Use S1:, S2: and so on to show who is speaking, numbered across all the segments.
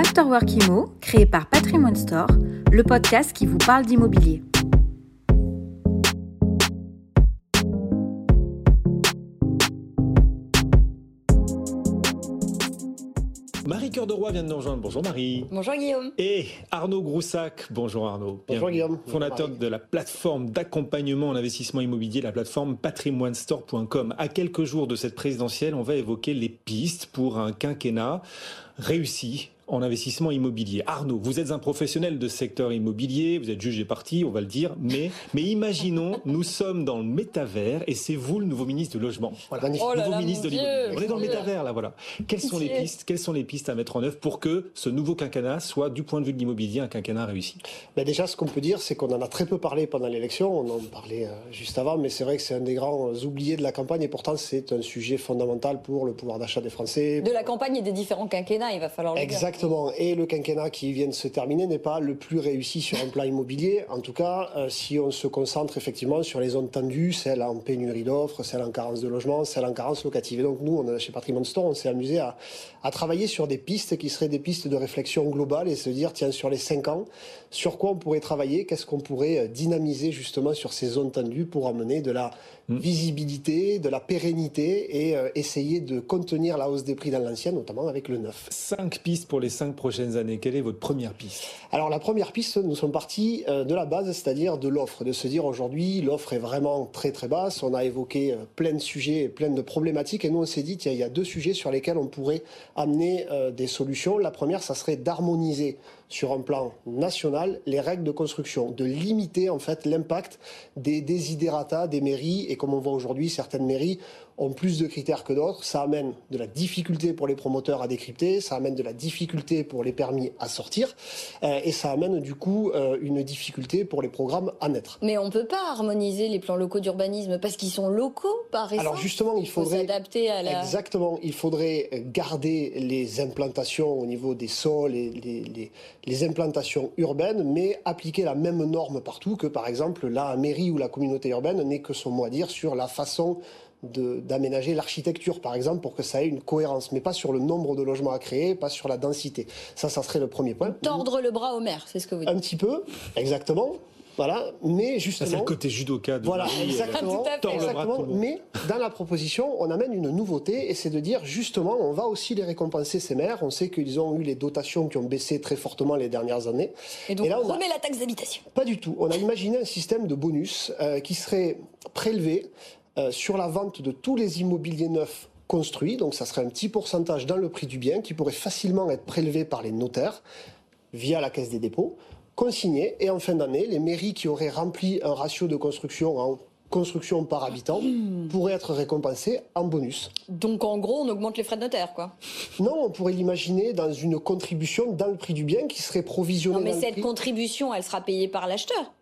S1: Afterwork Imo, créé par Patrimoine Store, le podcast qui vous parle d'immobilier.
S2: Marie Cœur de Roi vient de nous rejoindre. Bonjour Marie.
S3: Bonjour Guillaume.
S2: Et Arnaud Groussac. Bonjour Arnaud.
S4: Bonjour Guillaume.
S2: Fondateur de la plateforme d'accompagnement en investissement immobilier, la plateforme patrimoinestore.com. À quelques jours de cette présidentielle, on va évoquer les pistes pour un quinquennat réussi en investissement immobilier. Arnaud, vous êtes un professionnel de secteur immobilier, vous êtes jugé parti, on va le dire, mais, mais imaginons, nous sommes dans le métavers et c'est vous le nouveau ministre du logement.
S3: Voilà, oh nouveau ministre de l'immobilier.
S2: On est dans le métavers là, voilà. Quelles sont les pistes Quelles sont les pistes à mettre en œuvre pour que ce nouveau quinquennat soit, du point de vue de l'immobilier, un quinquennat réussi?
S4: Ben Déjà, ce qu'on peut dire, c'est qu'on en a très peu parlé pendant l'élection. On en parlait euh, juste avant, mais c'est vrai que c'est un des grands oubliés de la campagne et pourtant c'est un sujet fondamental pour le pouvoir d'achat des Français.
S3: De la campagne et des différents quinquennats, il va falloir le
S4: Exactement. Exactement. Et le quinquennat qui vient de se terminer n'est pas le plus réussi sur un plan immobilier. En tout cas, euh, si on se concentre effectivement sur les zones tendues, celles en pénurie d'offres, celles en carence de logement, celles en carence locative. Et donc nous, on, chez Patrimoine Store, on s'est amusé à, à travailler sur des pistes qui seraient des pistes de réflexion globale et se dire, tiens, sur les cinq ans, sur quoi on pourrait travailler, qu'est-ce qu'on pourrait euh, dynamiser justement sur ces zones tendues pour amener de la hmm. visibilité, de la pérennité et euh, essayer de contenir la hausse des prix dans l'ancien, notamment avec le neuf?
S2: Cinq pistes pour les cinq prochaines années. Quelle est votre première piste?
S4: Alors la première piste, nous sommes partis euh, de la base, c'est-à-dire de l'offre, de se dire aujourd'hui l'offre est vraiment très très basse. On a évoqué plein de sujets, plein de problématiques et nous on s'est dit tiens il y a deux sujets sur lesquels on pourrait amener des solutions. La première, ça serait d'harmoniser sur un plan national les règles de construction, de limiter en fait l'impact des désidérata des mairies et comme on voit aujourd'hui certaines mairies ont plus de critères que d'autres. Ça amène de la difficulté pour les promoteurs à décrypter, ça amène de la difficulté pour les permis à sortir, euh, et ça amène du coup euh, une difficulté pour les programmes à naître.
S3: Mais on ne peut pas harmoniser les plans locaux d'urbanisme parce qu'ils sont locaux par exemple?
S4: Alors justement, il faudrait
S3: s'adapter à la.
S4: Exactement, il faudrait garder les implantations au niveau des sols et les, les, les implantations urbaines, mais appliquer la même norme partout que par exemple la mairie ou la communauté urbaine n'ait que son mot à dire sur la façon d'aménager l'architecture, par exemple, pour que ça ait une cohérence, mais pas sur le nombre de logements à créer, pas sur la densité. Ça, ça serait le premier point.
S3: Tordre le bras au maire, c'est ce que vous dites.
S4: Un petit peu, exactement. Voilà, mais justement.
S2: C'est le côté judoka de
S4: Voilà, exactement. exactement mais dans la proposition, on amène une nouveauté et c'est de dire justement, on va aussi les récompenser ces maires. On sait qu'ils ont eu les dotations qui ont baissé très fortement les dernières années.
S3: Et donc, on, remet la taxe d'habitation.
S4: Pas du tout. On a imaginé un système de bonus euh, qui serait prélevé euh, sur la vente de tous les immobiliers neufs construits, donc ça serait un petit pourcentage dans le prix du bien qui pourrait facilement être prélevé par les notaires via la caisse des dépôts, consigné, et en fin d'année, les mairies qui auraient rempli un ratio de construction en construction par habitant hmm. pourraient être récompensées en bonus.
S3: Donc en gros, on augmente les frais de notaire, quoi
S4: Non, on pourrait l'imaginer dans une contribution dans le prix du bien qui serait provisionnée. Non,
S3: mais cette contribution, elle sera payée par l'acheteur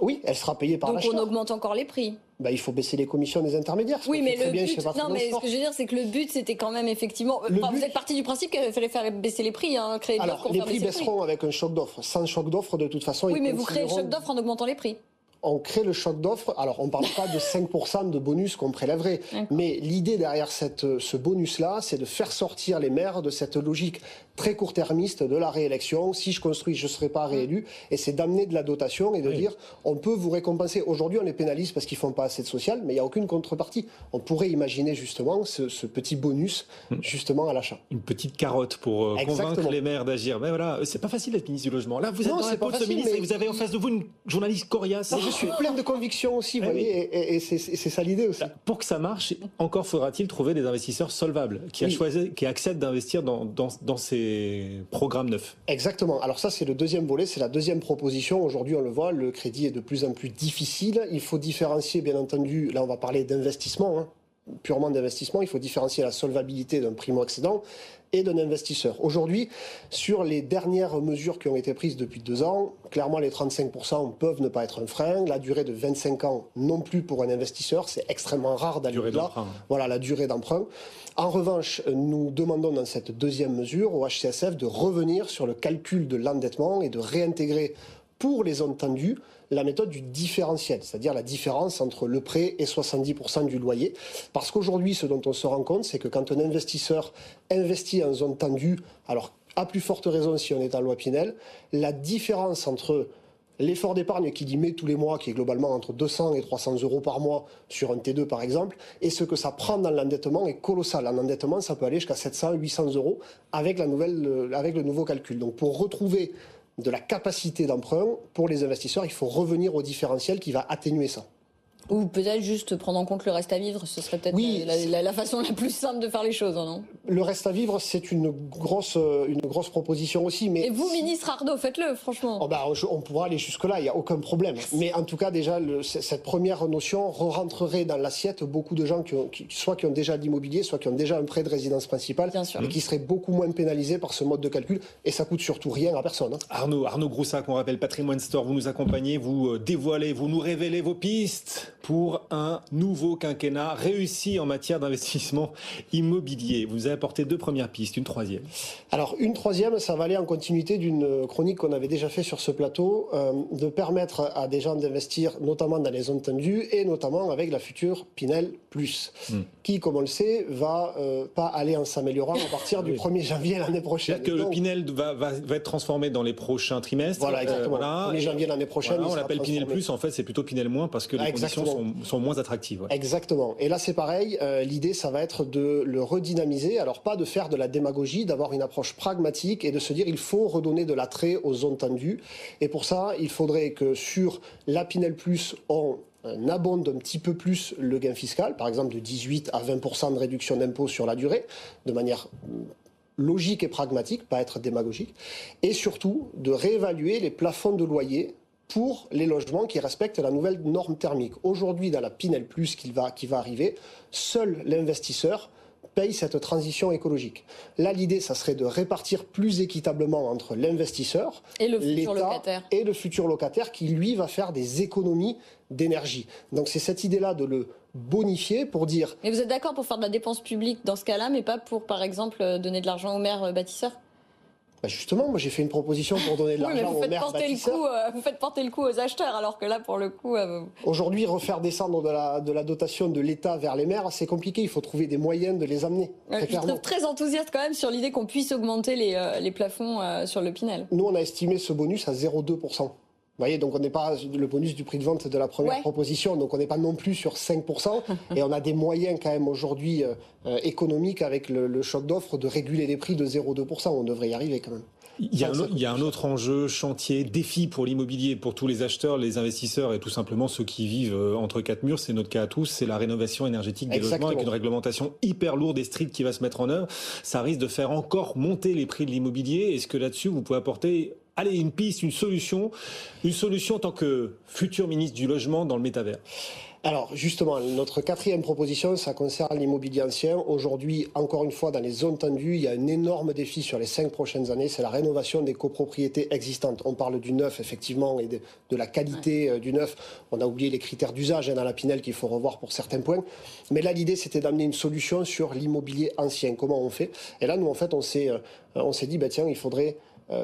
S4: oui, elle sera payée par
S3: l'acheteur. Donc on augmente encore les prix.
S4: Bah, il faut baisser les commissions des intermédiaires.
S3: Oui, mais le but, non, mais ce que je veux dire, c'est que le but, c'était quand même effectivement. Vous êtes parti du principe qu'il fallait faire baisser les prix, hein, créer
S4: Alors, les prix baisseront avec un choc d'offre. Sans choc d'offre, de toute façon.
S3: Oui, mais vous créez le choc d'offre en augmentant les prix
S4: on crée le choc d'offres. Alors, on ne parle pas de 5% de bonus qu'on prélèverait, mais l'idée derrière cette, ce bonus-là, c'est de faire sortir les maires de cette logique très court-termiste de la réélection. Si je construis, je ne serai pas réélu. Et c'est d'amener de la dotation et de dire, on peut vous récompenser. Aujourd'hui, on les pénalise parce qu'ils font pas assez de social, mais il n'y a aucune contrepartie. On pourrait imaginer justement ce, petit bonus, hmm. justement, à l'achat.
S2: Une petite carotte pour euh, convaincre les maires d'agir. Mais voilà, c'est pas facile d'être ministre du logement. Là, vous êtes dans la pas ce ministre et vous avez en face de vous une journaliste coriace.
S4: je suis pleine de convictions aussi, vous voyez, et, c'est ça l'idée aussi.
S2: Pour que ça marche, encore faudra-t-il trouver des investisseurs solvables qui, a choisi, qui acceptent d'investir dans, dans, dans ces programmes neufs.
S4: Exactement. Alors ça, c'est le deuxième volet, c'est la deuxième proposition. Aujourd'hui, on le voit, le crédit est de plus en plus difficile. Il faut différencier, bien entendu, là on va parler d'investissement. Hein purement d'investissement, il faut différencier la solvabilité d'un primo-accédant et d'un investisseur. Aujourd'hui, sur les dernières mesures qui ont été prises depuis deux ans, clairement les 35% peuvent ne pas être un frein. La durée de 25 ans non plus pour un investisseur, c'est extrêmement rare d'aller là. Voilà la durée d'emprunt. En revanche, nous demandons dans cette deuxième mesure au HCSF de revenir sur le calcul de l'endettement et de réintégrer pour les zones tendues la méthode du différentiel, c'est-à-dire la différence entre le prêt et 70% du loyer. Parce qu'aujourd'hui, ce dont on se rend compte, c'est que quand un investisseur investit en zone tendue, alors À plus forte raison si on est en loi Pinel. La différence entre L'effort d'épargne qui dit met tous les mois, qui est globalement entre 200 et 300 euros par mois sur un T2 par exemple, et ce que ça prend dans l'endettement est colossal. En endettement, ça peut aller jusqu'à 700, 800 euros nouvelle, avec le nouveau calcul. Donc pour retrouver de la capacité d'emprunt pour les investisseurs, il faut revenir au différentiel qui va atténuer ça.
S3: Ou peut-être juste prendre en compte le reste à vivre, ce serait peut-être la, façon la plus simple de faire les choses, hein, non?
S4: Le reste à vivre, c'est une grosse, euh, une grosse proposition aussi. Mais
S3: Et vous, ministre Arnaud, faites-le, franchement.
S4: Oh bah, on pourra aller jusque-là, il n'y a aucun problème. Mais en tout cas, déjà, le, cette première notion re-rentrerait dans l'assiette beaucoup de gens qui, ont, qui, soit qui ont déjà de l'immobilier, soit qui ont déjà un prêt de résidence principale, et qui seraient beaucoup moins pénalisés par ce mode de calcul. Et ça coûte surtout rien à personne. Hein.
S2: Arnaud, Arnaud Groussac, on rappelle Patrimoine Store, vous nous accompagnez, vous euh, dévoilez, vous nous révélez vos pistes pour un nouveau quinquennat réussi en matière d'investissement immobilier. Vous avez apporté deux premières pistes, une troisième.
S4: Alors une troisième, ça va aller en continuité d'une chronique qu'on avait déjà fait sur ce plateau, euh, de permettre à des gens d'investir notamment dans les zones tendues et notamment avec la future Pinel Plus, hmm. qui, comme on le sait, va euh, pas aller en s'améliorant à partir du 1er janvier l'année prochaine.
S2: C'est-à-dire que le Pinel va, va, être transformé dans les prochains trimestres.
S4: Voilà, exactement. 1er janvier l'année prochaine.
S2: on l'appelle Pinel Plus, en fait, c'est plutôt Pinel moins parce que les conditions sont, sont moins attractive.
S4: Exactement. Et là, c'est pareil. Euh, l'idée, ça va être de le redynamiser. Alors, pas de faire de la démagogie, d'avoir une approche pragmatique et de se dire il faut redonner de l'attrait aux zones. Et pour ça, il faudrait que sur la Pinel Plus, on abonde un petit peu plus le gain fiscal, par exemple de 18 à 20% de réduction d'impôt sur la durée, de manière logique et pragmatique, pas être démagogique, et surtout de réévaluer les plafonds de loyer pour les logements qui respectent la nouvelle norme thermique. Aujourd'hui, dans la Pinel Plus qui va, qui va arriver, seul l'investisseur paye cette transition écologique. Là, l'idée, ça serait de répartir plus équitablement entre l'investisseur,
S3: et le futur locataire,
S4: et le futur locataire qui, lui, va faire des économies d'énergie. Donc c'est cette idée-là de le bonifier pour dire...
S3: Mais vous êtes d'accord pour faire de la dépense publique dans ce cas-là, mais pas pour, par exemple, donner de l'argent aux maires bâtisseurs
S4: bah, justement, moi j'ai fait une proposition pour donner de l'argent aux maires bâtisseurs.
S3: Euh, vous faites porter le coup aux acheteurs, alors que là, pour le coup... Euh,
S4: Aujourd'hui, refaire descendre de la, de la dotation de l'État vers les maires, c'est compliqué. Il faut trouver des moyens de les amener.
S3: très je trouve très enthousiaste quand même sur l'idée qu'on puisse augmenter les, euh, les plafonds sur le Pinel.
S4: Nous, on a estimé ce bonus à 0,2%. Vous voyez, donc on n'est pas le bonus du prix de vente de la première proposition, donc on n'est pas non plus sur 5%, et on a des moyens quand même aujourd'hui économiques avec le, le choc d'offres de réguler les prix de 0,2%. On devrait y arriver quand même.
S2: Il y, a un, autre enjeu, chantier, défi pour l'immobilier, pour tous les acheteurs, les investisseurs et tout simplement ceux qui vivent euh, entre quatre murs. C'est notre cas à tous, c'est la rénovation énergétique des logements avec une réglementation hyper lourde et stricte qui va se mettre en œuvre. Ça risque de faire encore monter les prix de l'immobilier. Est-ce que là-dessus, vous pouvez apporter allez, une piste, une solution, une solution en tant que futur ministre du logement dans le métavers
S4: alors justement, notre quatrième proposition, ça concerne l'immobilier ancien. Aujourd'hui, encore une fois, dans les zones tendues, il y a un énorme défi sur les cinq prochaines années, c'est la rénovation des copropriétés existantes. On parle du neuf, effectivement, et de, la qualité euh, du neuf. On a oublié les critères d'usage hein, dans la Pinel qu'il faut revoir pour certains points. Mais là, l'idée, c'était d'amener une solution sur l'immobilier ancien. Comment on fait? Et là, nous, en fait, on s'est, euh, on s'est dit, bah, tiens, il faudrait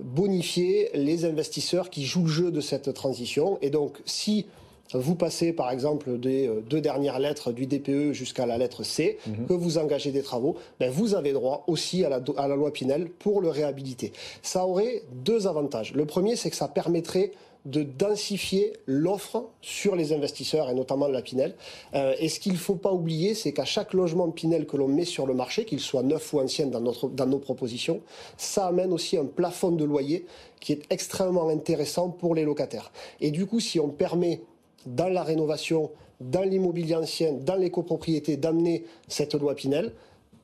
S4: bonifier les investisseurs qui jouent le jeu de cette transition. Et donc, si vous passez par exemple des euh, deux dernières lettres du DPE jusqu'à la lettre C, mhm. que vous engagez des travaux, ben vous avez droit aussi à la, à la loi Pinel pour le réhabiliter. Ça aurait deux avantages. Le premier, c'est que ça permettrait de densifier l'offre sur les investisseurs et notamment la Pinel. Euh, et ce qu'il ne faut pas oublier, c'est qu'à chaque logement Pinel que l'on met sur le marché, qu'il soit neuf ou ancien dans, notre, dans nos propositions, ça amène aussi un plafond de loyer qui est extrêmement intéressant pour les locataires. Et du coup, si on permet dans la rénovation, dans l'immobilier ancien, dans les copropriétés, d'amener cette loi Pinel,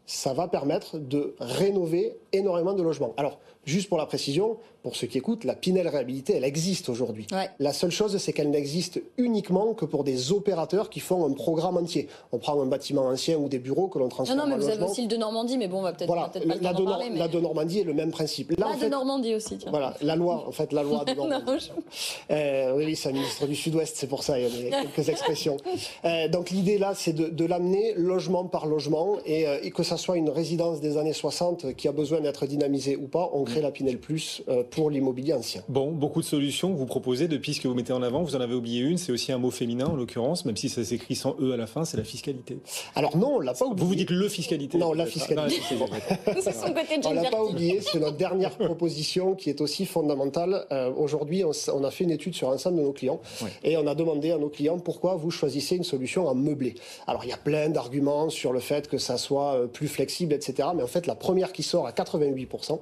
S4: ça va permettre de rénover énormément de logements. Alors, juste pour la précision, pour ceux qui écoutent, la Pinel réhabilité, elle existe aujourd'hui. La seule chose, c'est qu'elle n'existe uniquement que pour des opérateurs qui font un programme entier. On prend un bâtiment ancien ou des bureaux que l'on transforme
S3: non, non, mais
S4: vous
S3: avez aussi le de Normandie, mais bon, on va peut-être
S4: voilà,
S3: peut
S4: la, la, de parler, la de Normandie est le même principe.
S3: la de Normandie aussi, tiens.
S4: Voilà, la loi, en fait, la loi de Normandie. euh, oui, c'est un ministre du Sud-Ouest, c'est pour ça, il y a quelques expressions. Euh, donc l'idée là, c'est de, de l'amener logement par logement et, euh, et, que ça soit une résidence des années 60 qui a besoin d'être dynamisée ou pas, on crée créer la Pinel Plus pour l'immobilier ancien.
S2: Bon, beaucoup de solutions que vous proposez depuis ce que vous mettez en avant. Vous en avez oublié une, c'est aussi un mot féminin en l'occurrence, même si ça s'écrit sans E à la fin, c'est la fiscalité.
S4: Alors non, on l'a pas oublié.
S2: Vous vous dites le fiscalité
S4: Non, la fiscalité.
S3: c'est son côté
S4: On l'a pas oublié, c'est notre dernière proposition qui est aussi fondamentale. Aujourd'hui, on, a fait une étude sur l'ensemble de nos clients et on a demandé à nos clients pourquoi vous choisissez une solution en meublé. Alors il y a plein d'arguments sur le fait que ça soit euh, plus flexible, etc. Mais en fait, la première qui sort à 88%,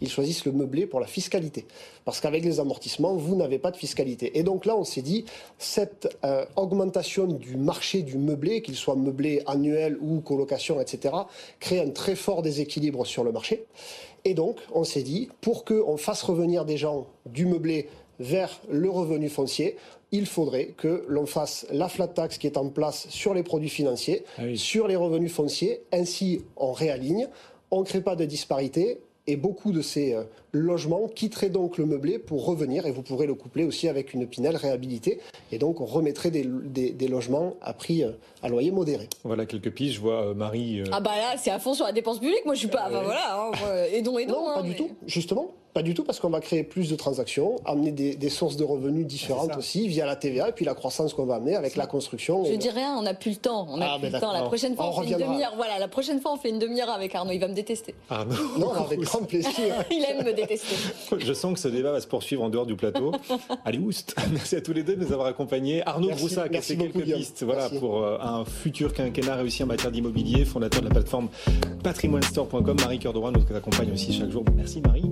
S4: ils choisissent le meublé pour la fiscalité. Parce qu'avec les amortissements, vous n'avez pas de fiscalité. Et donc là, on s'est dit, cette euh, augmentation du marché du meublé, qu'il soit meublé annuel ou colocation, etc., crée un très fort déséquilibre sur le marché. Et donc, on s'est dit, pour qu'on fasse revenir des gens du meublé vers le revenu foncier, il faudrait que l'on fasse la flat tax qui est en place sur les produits financiers, ah sur les revenus fonciers. Ainsi, on réaligne, on ne crée pas de disparité et beaucoup de ces euh, logements quitteraient donc le meublé pour revenir, et vous pourrez le coupler aussi avec une pinelle réhabilitée, et donc on remettrait des, des, logements à prix euh, à loyer modéré.
S2: Voilà quelques pistes, je vois euh, Marie...
S3: Ah bah là, c'est à fond sur la dépense publique, moi je suis pas... Ah voilà, hein, aidons, aidons.
S4: Non, pas
S3: hein,
S4: du tout, justement. Pas du tout, parce qu'on va créer plus de transactions, amener des, sources de revenus différentes aussi, via la TVA, et puis la croissance qu'on va amener avec la construction.
S3: Je dis rien, on n'a plus le temps. On a ah, plus le temps. La prochaine fois, on, fait une demi-heure. Voilà, la prochaine fois, on fait une demi-heure avec Arnaud. Il va me détester.
S2: Arnaud
S4: Non, avec grand plaisir.
S3: Il aime me détester.
S2: Je sens que ce débat va se poursuivre en dehors du plateau. Allez, oust Merci à tous les deux de nous avoir accompagnés. Arnaud Broussac a fait quelques pistes voilà, pour euh, un futur quinquennat réussi en matière d'immobilier, fondateur de la plateforme patrimoinestore.com. Marie Cœur de Rouen nous accompagne aussi chaque jour. Merci Marie.